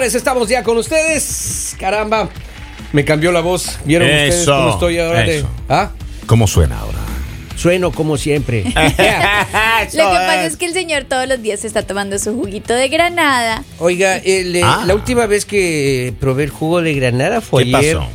señores, estamos ya con ustedes. Caramba, me cambió la voz. ¿Vieron ustedes cómo estoy ahora? de-. ¿Ah? ¿Cómo suena ahora? Sueno como siempre. Lo que pasa es que el señor todos los días está tomando su juguito de granada. Oiga, el, eh, Ah. la última vez que probé el jugo de granada fue ¿Qué ayer. pasó?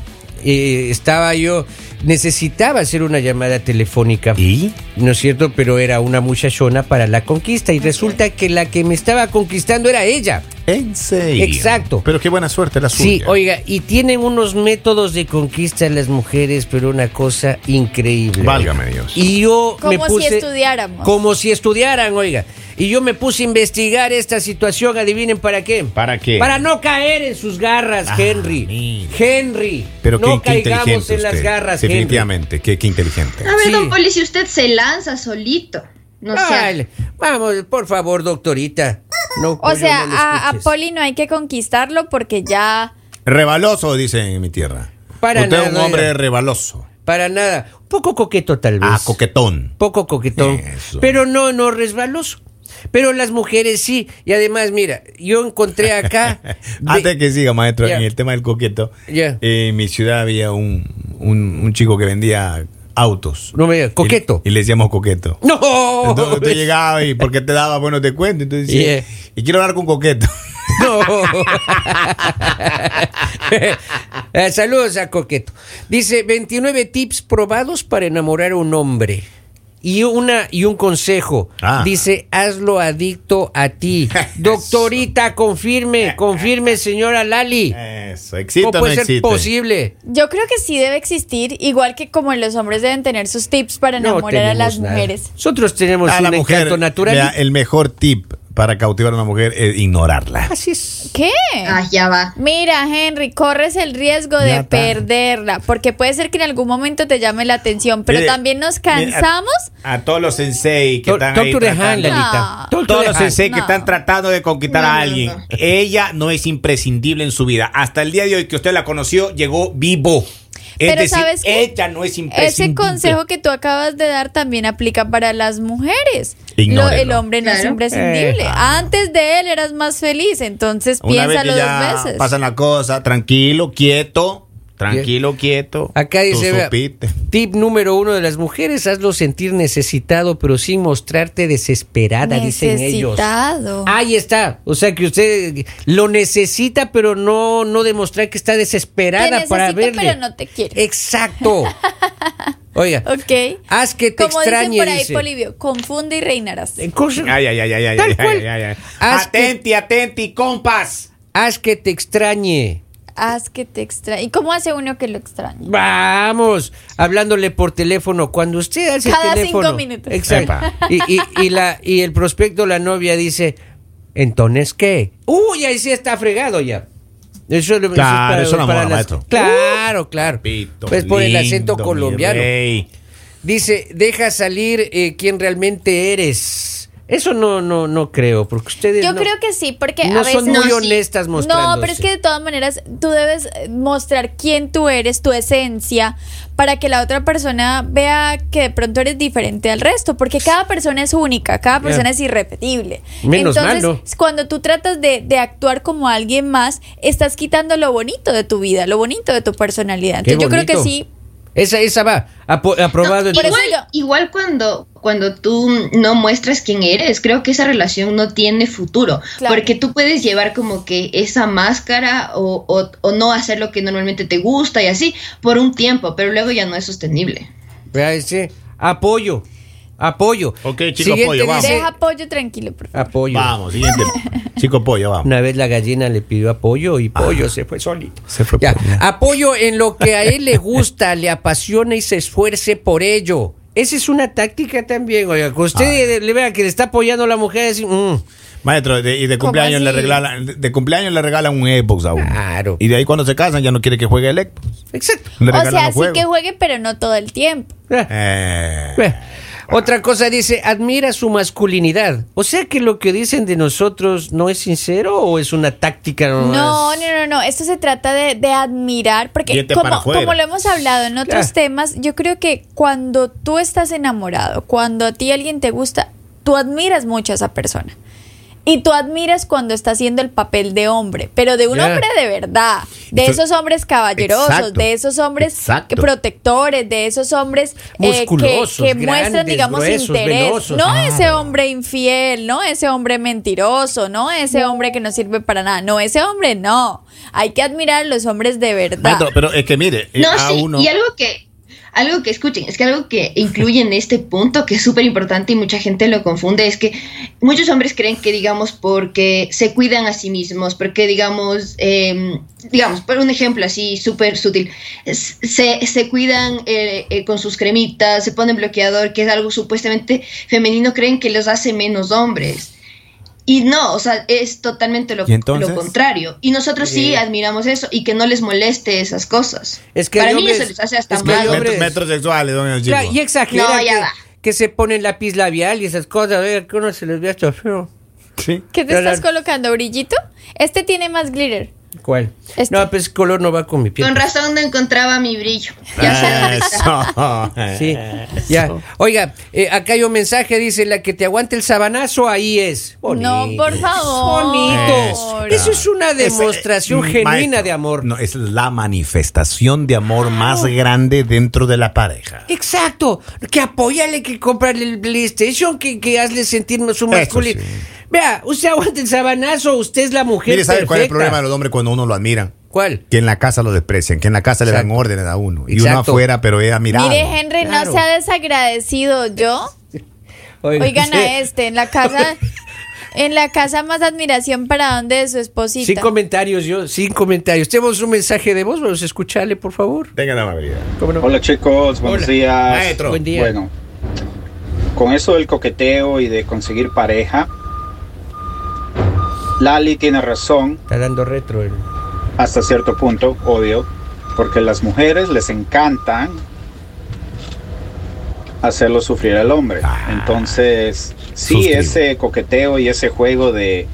Eh, estaba yo, necesitaba hacer una llamada telefónica. ¿Y? ¿No es cierto? Pero era una muchachona para la conquista y resulta que la que me estaba conquistando era ella. ¿En serio? Exacto. Pero qué buena suerte la Sí, suya. oiga, y tienen unos métodos de conquista las mujeres, pero una cosa increíble. Válgame Dios. Y yo me Como si puse... estudiáramos. Como si estudiaran, oiga. Y yo me puse a investigar esta situación, adivinen para qué. ¿Para qué? Para no caer en sus garras, Ah, Henry. mira. Henry. Pero no qué, qué caigamos inteligente en las garras, Henry. Definitivamente, qué, qué inteligente. A ver, Sí. don Poli, si usted se lanza solito. No sé. Ay, vamos, por favor, doctorita. No, O sea, no a. Poli no hay que conquistarlo porque ya... Rebaloso, dicen en mi tierra. Para usted es un hombre rebaloso. Para nada. Un poco coqueto, tal vez. Ah, coquetón. poco coquetón, Eso. pero no, no resbaloso. Pero las mujeres sí. Y además, mira, yo encontré acá. de- Antes que siga, maestro, en el tema del coqueto, Ya. eh, en mi ciudad había un, un, un chico que vendía autos. No me digas, coqueto. Y, y le decíamos coqueto. ¡No! Entonces tú llegabas y porque te daba bueno te cuento. Entonces y quiero hablar con coqueto. No. Eh, Saludos a Coqueto. Dice 29 tips probados para enamorar a un hombre. Y una y un consejo. Ah. Dice, hazlo adicto a ti. Doctorita, confirme, confirme, señora Lali. Eso, ¿existe ¿Cómo o no puede ser existe? posible? Yo creo que sí debe existir, igual que como los hombres deben tener sus tips para No enamorar a las nada. mujeres. Nosotros tenemos A un la mujer, encanto natural. vea, el mejor tip para cautivar a una mujer es ignorarla. Así es. ¿Qué? Ah, ya va. Mira, Henry, corres el riesgo Ya de está. perderla, porque puede ser que en algún momento te llame la atención, pero Mire, también nos mire, cansamos. A, a todos los sensei que están ahí to tratando-. No. To Todos los sensei que están tratando de conquistar No, a no, alguien. no. Ella no es imprescindible en su vida. Hasta el día de hoy que usted la conoció, llegó vivo. Es Pero decir, ¿sabes ella no es imprescindible. Ese consejo que tú acabas de dar también aplica para las mujeres. Lo- el hombre no es imprescindible. Eh. Antes de él eras más feliz, entonces Una vez que piénsalo ya dos veces. pasan la cosa, tranquilo, quieto, tranquilo, quieto. Acá dice, vea, tip número uno de las mujeres, hazlo sentir necesitado, pero sin mostrarte desesperada, dicen ellos. Necesitado. Ahí está. O sea que usted lo necesita, pero no, no demostrar que está Te desesperada para necesito, verle. pero no te quiero. Exacto. Oiga, Ok. haz que te Como extrañe. dicen por ahí, dice. Polivio, confunde y reinarás. Eh, Ay, ay, ay, ay, ay, ay, ay, ay, ay. Que- Atenti, atenti, compas. Haz que te extrañe. Haz que te extrañe. ¿Y cómo hace uno que lo extrañe? Vamos, hablándole por teléfono. Cuando usted hace Cada el teléfono. cinco minutos. Exacto. Y, y- y la, y el prospecto, la novia dice, ¿entonces qué? Uy, ahí sí está fregado ya. Eso, eso es Claro, eso enamora, maestro. Claro, claro. Papito Pues por el acento colombiano. Dice, deja salir eh, quién realmente eres. Eso no, no, no creo, porque ustedes Yo no- creo que sí, porque no a veces... son muy No, honestas mostrándose. No, pero es que de todas maneras tú debes mostrar quién tú eres, tu esencia, para que la otra persona vea que de pronto eres diferente al resto, porque cada persona es única, cada persona es irrepetible. Menos Entonces, mal, ¿no? cuando tú tratas de, de actuar como alguien más, estás quitando lo bonito de tu vida, lo bonito de tu personalidad. Qué Entonces yo creo que sí. Esa, esa va, apo- aprobado. eso Igual, igual cuando, cuando tú no muestras quién eres, creo que esa relación no tiene futuro. Claro. Porque tú puedes llevar como que esa máscara o, o, o no hacer lo que normalmente te gusta y así por un tiempo, pero luego ya no es sostenible. Vea ese, apoyo, apoyo. Ok, chico, Siguiente apoyo, vamos. Deja apoyo tranquilo, por favor. apoyo. Vamos, siguiente. Chico pollo, vamos. Una vez la gallina le pidió apoyo y pollo se fue solito. Ah. Se fue Ya. Apoyo en lo que a él le gusta, le apasiona y se esfuerce por ello. Esa es una táctica también, oiga. Que usted le vea que le está apoyando a la mujer, así, mm, Maestro, de- y de ¿Cómo cumpleaños le regalan, de, de cumpleaños le regalan un Xbox a uno. Claro. Y de ahí cuando se casan ya no quiere que juegue el Xbox. exacto. Le O sea, sí juegos. que juegue, pero no todo el tiempo. Eh, Eh, eh. Otra cosa dice, admira su masculinidad. O sea que lo que dicen de nosotros no es sincero o es una táctica nomás? No, no, no, no. Esto se trata de, de admirar, porque como, como lo hemos hablado en otros temas, yo creo que cuando tú estás enamorado, cuando a ti alguien te gusta, tú admiras mucho a esa persona. Y tú admiras cuando está haciendo el papel de hombre, pero de un hombre de verdad, de Eso- esos hombres caballerosos, Exacto. de esos hombres Exacto. protectores, de esos hombres eh, que, muestran, digamos, gruesos, interés. no Claro. ese hombre infiel, no ese hombre mentiroso, no ese hombre que no sirve para nada, no ese hombre no. Hay que admirar a los hombres de verdad. Maestro, pero es que mire, No, a sí, uno. y algo que, algo que escuchen, es que algo que incluye en este punto, que es súper importante y mucha gente lo confunde, es que muchos hombres creen que, digamos, porque se cuidan a sí mismos, porque, digamos, eh, digamos, por un ejemplo así súper sutil, se, se cuidan eh, eh, con sus cremitas, se ponen bloqueador, que es algo supuestamente femenino, creen que los hace menos hombres. Y no, o sea, es totalmente lo, ¿Y entonces? lo contrario. Y nosotros sí. Sí. admiramos eso y que no les moleste esas cosas. Es que Para mí hombres- eso les hace hasta es que hay mal. hombres- Metros, metros sexuales, don. Claro, y exageran No, ya que, va. que se ponen lápiz labial y esas cosas. Oiga, que uno se les ve hasta feo. Sí. ¿Qué te estás la- colocando, brillito? Este tiene más glitter. ¿Cuál? Este. No, pues ese color no va con mi piel. Con razón no encontraba mi brillo. Ya Eso. Sí, ya. Oiga, eh, acá hay un mensaje, dice, la que te aguante el sabanazo, ahí es. Bonito. No, por favor. Bonito. Eso es una demostración Ese, eh, genuina maestro, de amor. No, es la manifestación de amor más grande dentro de la pareja. Exacto. Que apóyale, que comprarle el PlayStation, que, que hazle sentir su Eso masculino. Vea, usted aguanta el sabanazo, usted es la mujer Mire, ¿sabe cuál es el problema de los hombres cuando uno lo admira? ¿Cuál? Que en la casa lo desprecian, que en la casa le dan órdenes a uno. Y uno afuera, pero es admirado. Mire, Henry, Claro. no sea desagradecido yo. Oiga, Oigan sí. a este, en la casa, en la casa más admiración para donde de su esposita. Sin comentarios, yo, sin comentarios. Tenemos un mensaje de voz, vamos a escucharle, por favor. Tenga la amabilidad. Hola chicos, buenos Hola. días. Maestro. Buen día. Bueno, con eso del coqueteo y de conseguir pareja, Lali tiene razón Está dando retro. el- hasta cierto punto, obvio, porque las mujeres les encantan hacerlo sufrir al hombre. Ah. Entonces, sí, Suscribo. ese coqueteo y ese juego de,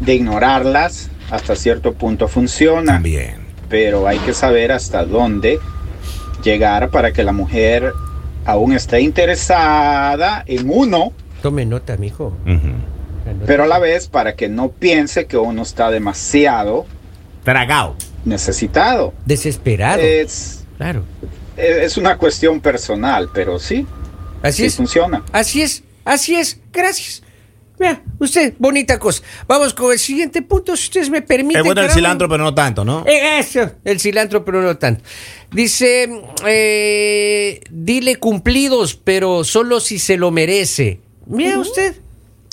de ignorarlas hasta cierto punto funciona. También. pero hay que saber hasta dónde llegar para que la mujer aún esté interesada en uno, Tome nota, mijo. Pero a la vez para que no piense que uno está demasiado Tragao. necesitado. Desesperado. Es, Claro. es una cuestión personal, pero sí, Así sí es. funciona. Así es. Así es. Gracias. Vea, usted, bonita cosa. Vamos con el siguiente punto, si ustedes me permiten. Es bueno el cilantro, pero no tanto, ¿no? Eh, Eso, el cilantro, pero no tanto. Dice, eh, dile cumplidos, pero solo si se lo merece. Mira usted.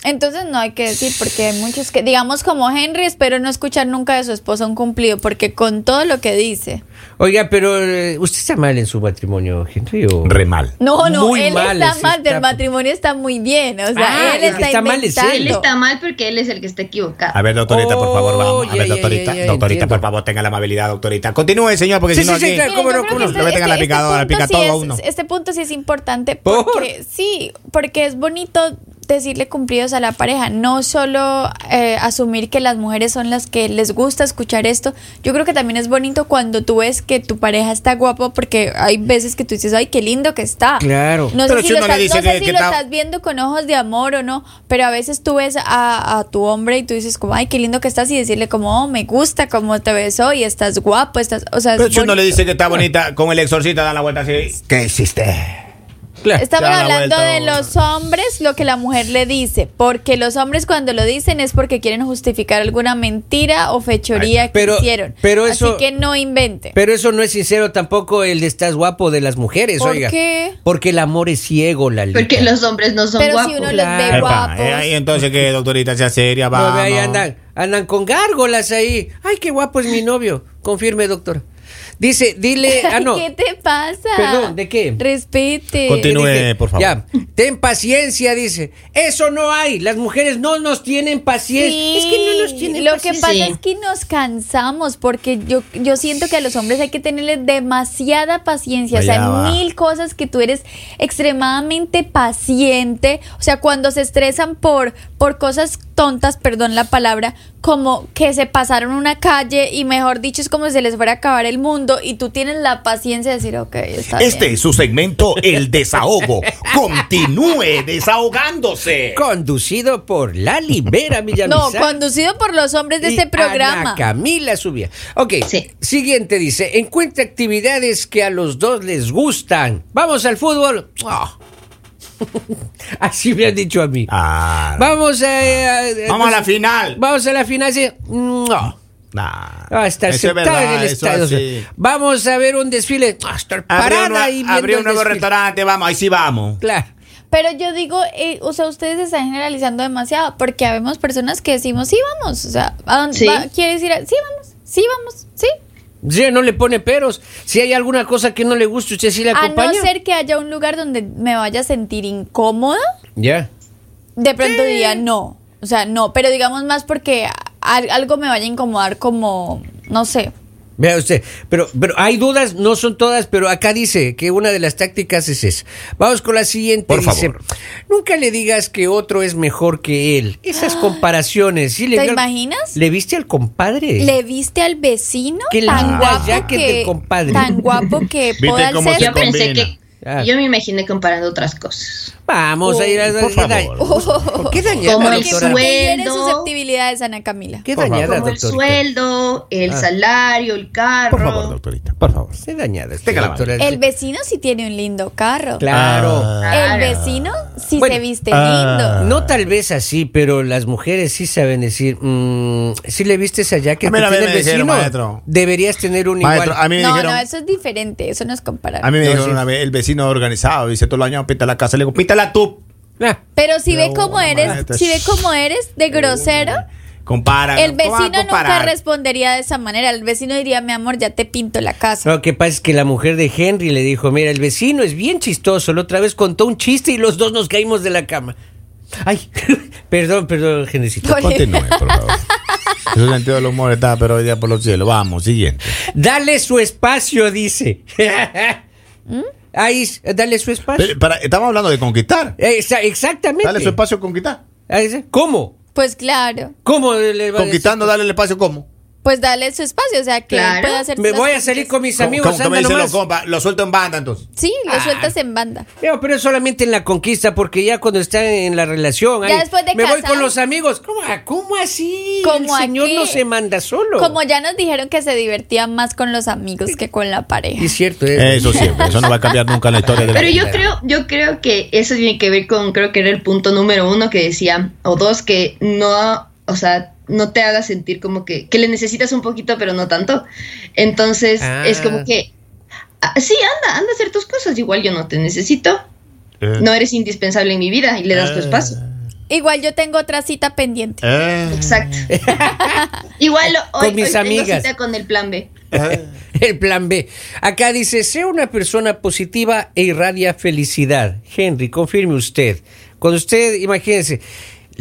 Entonces no hay que decir, porque hay muchos que, digamos como Henry, espero no escuchar nunca de su esposa un cumplido, porque con todo lo que dice. Oiga, pero eh, usted está mal en su matrimonio, Henry. ¿o? Re mal. No, no, Muy él mal, está sí mal, está- del matrimonio está muy bien, o sea, Ah, él está, está mal es él. Él está mal porque él es el que está equivocado. A ver, doctorita, por favor, vamos. A ver, doctorita. doctorita, por favor, tenga la amabilidad, doctorita. Continúe, señor, porque Sí, si no sí, sí, aquí... claro. ¿Cómo no, cómo que no? Le meten a la este picadora, punto pica sí todo a es- uno. Este punto sí es importante ¿Por? porque sí, porque es bonito decirle cumplidos a la pareja, no solo eh, asumir que las mujeres son las que les gusta escuchar esto. Yo creo que también es bonito cuando tú ves que tu pareja está guapo porque hay veces que tú dices, ay, qué lindo que está. Claro. No Pero sé si, si lo, estás, dice no sé que- si que lo está- estás viendo con ojos de amor o no, pero a veces tú ves a, a tu hombre y tú dices como, ay, qué lindo que estás y decirle como, oh, me gusta cómo te ves hoy, estás guapo, estás, o sea, es Pero si uno le dice que está bonita, con el exorcista dan la vuelta así. ¿Qué hiciste? Claro. Estamos hablando vuelta, de los hombres, lo que la mujer le dice, porque los hombres cuando lo dicen es porque quieren justificar alguna mentira o fechoría que Pero- hicieron. pero eso- Así que no invente. Pero eso no es sincero tampoco el de estás guapo de las mujeres, ¿Por oiga. qué? Porque el amor es ciego, la Porque los hombres no son Pero guapos. si uno Claro. los ve Epa, guapos. eh, ahí entonces que doctorita sea seria, No, vamos. ahí andan, andan con gárgolas ahí. Ay, qué guapo es mi novio. Confirme, doctor. Dice, dile, ah, no. ¿Qué te pasa? Perdón, ¿de qué? Respete. Continúe. Por favor. Ya, ten paciencia, dice. Eso no hay. Las mujeres no nos tienen paciencia. Sí, es que no nos tienen lo que paciencia. pasa Sí. es que nos cansamos porque yo, yo siento que a los hombres hay que tenerle demasiada paciencia, o sea, Allá va. mil cosas que tú eres extremadamente paciente, o sea, cuando se estresan por, por cosas tontas, perdón la palabra, como que se pasaron una calle y mejor dicho es como si se les fuera a acabar el mundo y tú tienes la paciencia de decir, ok, está Este bien. es su segmento, El Desahogo. Continúe desahogándose. Conducido por Lali Vera No, Villamizar. conducido por los hombres de y este programa. Ana Camila Subía. Ok, Sí. siguiente dice, encuentra actividades que a los dos les gustan. Vamos al fútbol. Ah. Así me han dicho a mí. Ah, Vamos a, a- Vamos a la final. Vamos a la final. sí. No. Nah, Ah, estar eso es sentada en verdad, el eso estadio. así. Vamos a ver un desfile. Ah, estar Abrió, parada una- abrió el un nuevo desfile. restaurante, vamos, ahí sí vamos. Claro. Pero yo digo, eh, o sea, ustedes están generalizando demasiado porque habemos personas que decimos, sí, vamos. O sea, ¿a dónde Sí. va- ¿quieres ir? a- Sí, vamos. Sí, vamos. Sí. Sí, no le pone peros. Si hay alguna cosa que no le gusta, usted sí le A acompaña. no ser que haya un lugar donde me vaya a sentir incómoda, Ya. de pronto diría no. O sea, no, pero digamos más porque a- algo me vaya a incomodar como, no sé. Vea usted, pero, pero hay dudas, no son todas, pero acá dice que una de las tácticas es esa. Vamos con la siguiente. Por dice, favor. nunca le digas que otro es mejor que él. Esas comparaciones. ¿sí le ¿Te vio imaginas? ¿Le viste al compadre? ¿Le viste al vecino Qué tan guapo jacket del que compadre. tan guapo que ¿Viste poda el cómo se césped? Yo pensé que. Ah. Yo me imaginé comparando otras cosas. Vamos a ir a... Por ¿qué favor. ¿Qué dañada, Como el doctora? sueldo. Tiene susceptibilidades, Ana Camila. ¿Qué Por favor. dañada, Como el sueldo, el Ah. salario, el carro. Por favor, doctorita, por favor. ¿Qué dañada, doctora? El vecino sí tiene un lindo carro. Claro. Ah. El vecino sí Bueno, se viste ah. lindo. No tal vez así, pero las mujeres sí saben decir, mm, si le vistes allá que A mí una tiene el dijeron, vecino, maestro. deberías tener un Maestro, igual. a mí me No, dijeron, no, eso es diferente, eso no es comparable. a mí me No, dijeron sí. una vez, el vecino organizado, dice, todos los años pinta la casa, le digo, tú. Ah, Pero si ve No, cómo eres, si ve cómo eres de grosero, Compara. el ¿cómo va a vecino nunca respondería de esa manera. El vecino diría, mi amor, ya te pinto la casa. Lo que pasa es que la mujer de Henry le dijo, mira, el vecino es bien chistoso, la otra vez contó un chiste y los dos nos caímos de la cama. Ay, perdón, perdón. Por- Continúe, por favor. Su sentido del humor está, pero hoy día por los cielos. Vamos, siguiente. Dale su espacio, dice. ¿Mm? Ahí, dale su espacio. Pero, para- estamos hablando de conquistar. Exa- exactamente. Dale su espacio a conquistar. ¿Cómo? Pues claro, ¿Cómo le va a Conquistando, dale el espacio, ¿cómo? Pues dale su espacio, o sea, que él Claro. pueda hacer? Me voy a salir con mis ¿Cómo, amigos, cómo dicen los compas? Lo suelto en banda, entonces. Sí, lo Ah. sueltas en banda. Pero, pero es solamente en la conquista, porque ya cuando está en la relación, Ya ahí, después de me voy con los amigos. ¿Cómo, cómo así? ¿Cómo el señor aquí? no se manda solo. Como ya nos dijeron que se divertía más con los amigos que con la pareja. Es cierto. es- Eso siempre, eso no va a cambiar nunca la historia de la Pero yo vida. creo, yo creo que eso tiene que ver con, creo que era el punto número uno que decía, o dos, que no, o sea, no te haga sentir como que, que le necesitas un poquito, pero no tanto. Entonces, Ah. es como que, ah, sí, anda, anda a hacer tus cosas, igual yo no te necesito, Eh, no eres indispensable en mi vida y le das tu Ah. espacio. Igual yo tengo otra cita pendiente. eh, Exacto. igual hoy, Con mis hoy tengo amigas. cita con el plan B. El plan B. Acá dice, sea una persona positiva e irradia felicidad. Henry, confirme usted. Cuando usted, imagínense,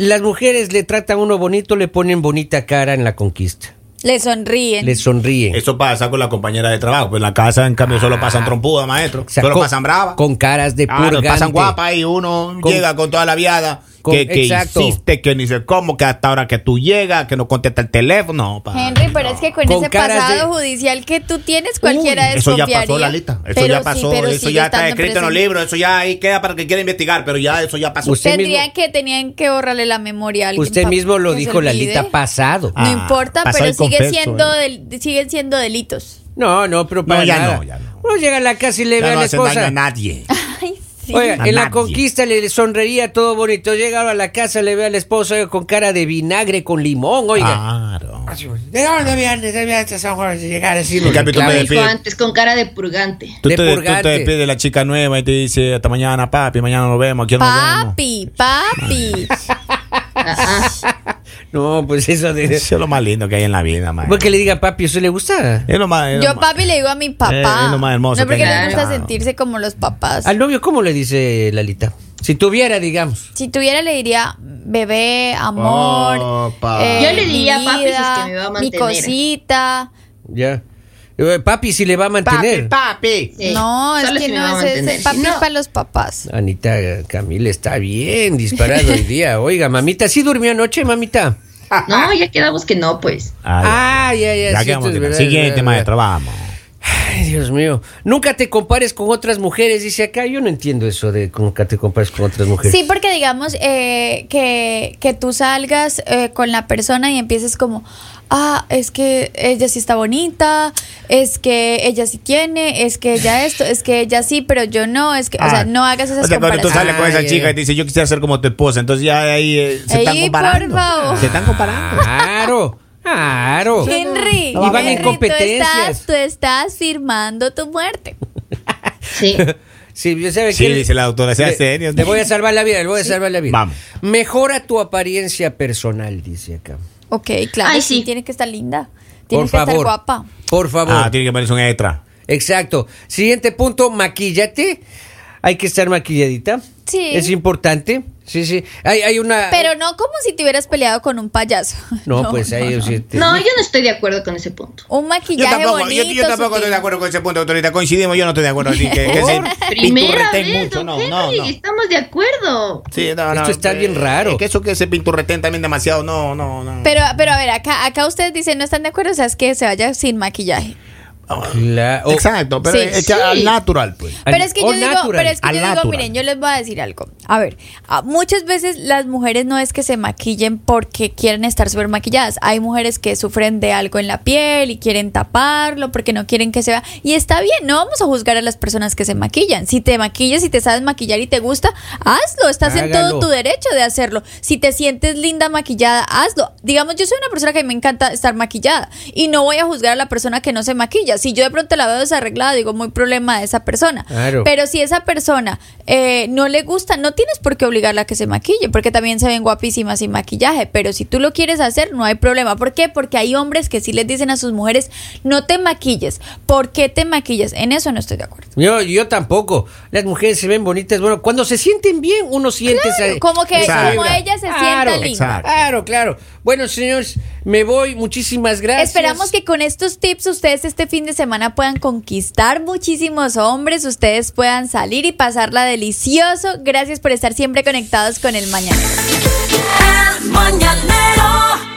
las mujeres le tratan a uno bonito, le ponen bonita cara en la conquista. Le sonríen. Le sonríen. Eso pasa con la compañera de trabajo. Pues en la casa, en cambio, solo pasan trompudas, maestro. O sea, solo con- pasan bravas. Con caras de Ah, purgante. pasan guapas y uno Con- llega con toda la viada. Con- que, que hiciste, que ni sé cómo, que hasta ahora que tú llegas, que no contesta el teléfono. No, Henry, pero no. es que con, Con ese pasado de- judicial que tú tienes, cualquiera Uy, Eso ya pasó, Lalita. Eso Pero ya pasó. eso ya está escrito en los libros. Eso ya ahí queda para que quiera investigar. Pero ya eso ya pasó. Usted Tendrían mismo- que, tenían que borrarle la memoria a alguien Usted mismo lo dijo. Lalita, pasado. Ah, No importa, pasado pero sigue confeso, siendo eh. del- siguen siendo delitos. No, no, pero para ya nada. no, ya no. Uno llega a la casa y le ve Ya a no la daño a esposa. nadie. Sí. Oiga, A en la conquista le sonreiría todo bonito. Llega a la casa, le ve a la esposa oiga, con cara de vinagre, con limón, oiga. Claro. ¿De dónde vienes? ¿De dónde San Juan? Llegar así. En cambio, tú claro. me despides. antes, con cara de purgante. Tú De te, tú purgante. te despides de la chica nueva y te dice hasta mañana, papi, mañana nos vemos, aquí nos vemos. Papi, papi. Ah, No, pues eso de... Eso es lo más lindo que hay en la vida, man. Porque le diga papi, ¿eso le gusta? Es lo más, es lo Yo más- papi le digo a mi papá. Eh, es lo más hermoso No porque que hay. gusta Claro. sentirse como los papás. Al novio, ¿cómo le dice Lalita? Si tuviera, digamos. Si tuviera le diría bebé, amor. Oh, eh, Yo le diría, mi papi, si es que me va a Mi mantener. cosita. Ya. Eh, Papi, si le va a mantener. papi. Sí, no, es solo que si me no a es ese. mantener. Papi es no- para los papás. Anita Camila está bien disparado hoy día. Oiga, mamita, ¿sí durmió anoche, mamita? No, ya quedamos que no, pues. Ah, ya, ya. Ya sí, quedamos esto es que- verdad, Siguiente, verdad, maestro, vamos. Ay, Dios mío. Nunca te compares con otras mujeres, dice acá. Yo no entiendo eso de nunca te compares con otras mujeres. Sí, porque digamos eh, que, que tú salgas eh, con la persona y empieces como, ah, es que ella sí está bonita, es que ella sí tiene, es que ella esto, es que ella sí, pero yo no, es que, o sea, Ah. no hagas esas O sea, cuando tú sales con esa chica y te dice, yo quisiera ser como tu esposa, entonces ya ahí eh, se están Ey, comparando. por favor. Se están comparando. Claro, claro. Henry, Y van en Henry, competencias. Tú estás, tú estás firmando tu muerte. Sí. Sí, yo sabe Sí, que- dice la doctora, sea le- serio. Le voy a salvar la vida, le voy a salvar la vida. Vamos. Mejora tu apariencia personal, dice acá. Ok, claro, Ay, sí. sí. tiene que estar linda, tiene Por que favor. estar guapa. Por favor. Ah, tiene que ponerse un extra. Exacto. Siguiente punto, maquíllate. Hay que estar maquilladita. Sí. Es importante. Sí, sí. Hay, hay una. Pero no como si te hubieras peleado con un payaso. No, pues ahí. no, o sea, te- No, yo no estoy de acuerdo con ese punto. Un Yo maquillaje tampoco, bonito. yo, yo tampoco estoy de acuerdo con ese punto, doctorita. Coincidimos, yo no estoy de acuerdo. Así que, que se Primera pinturreten vez, mucho. No, Henry, no, no. estamos de acuerdo. Sí, no, no, Esto está eh, bien raro. es Que eso que se pinturreten también demasiado, no, no, no. Pero, pero a ver, acá, acá ustedes dicen no están de acuerdo, o sea, es que se vaya sin maquillaje. Exacto, pero Sí. es que al natural, pues. Al- Pero es que yo digo, natural, pero es que al yo digo, natural. miren, yo les voy a decir algo. A ver, muchas veces las mujeres no es que se maquillen porque quieren estar súper maquilladas. Hay mujeres que sufren de algo en la piel y quieren taparlo porque no quieren que se vea. Y está bien, no vamos a juzgar a las personas que se maquillan. Si te maquillas, si te sabes maquillar y te gusta, hazlo. Estás en todo tu derecho de hacerlo. Si te sientes linda maquillada, hazlo. Digamos, yo soy una persona que me encanta estar maquillada y no voy a juzgar a la persona que no se maquilla. Si yo de pronto la veo desarreglada, digo, muy problema de esa persona. Claro. Pero si esa persona eh, no le gusta, no tienes por qué obligarla a que se maquille, porque también se ven guapísimas sin maquillaje. Pero si tú lo quieres hacer, no hay problema. ¿Por qué? Porque hay hombres que sí les dicen a sus mujeres, no te maquilles. ¿Por qué te maquillas? En eso no estoy de acuerdo. Yo, yo tampoco. Las mujeres se ven bonitas. Bueno, cuando se sienten bien, uno siente esa- como que esa como ella se sienta Claro, linda. Exacto. Claro, claro. Bueno, señores, me voy. Muchísimas gracias. Esperamos que con estos tips ustedes este fin de semana puedan conquistar muchísimos hombres, ustedes puedan salir y pasarla delicioso. Gracias por estar siempre conectados con el mañana. El mañanero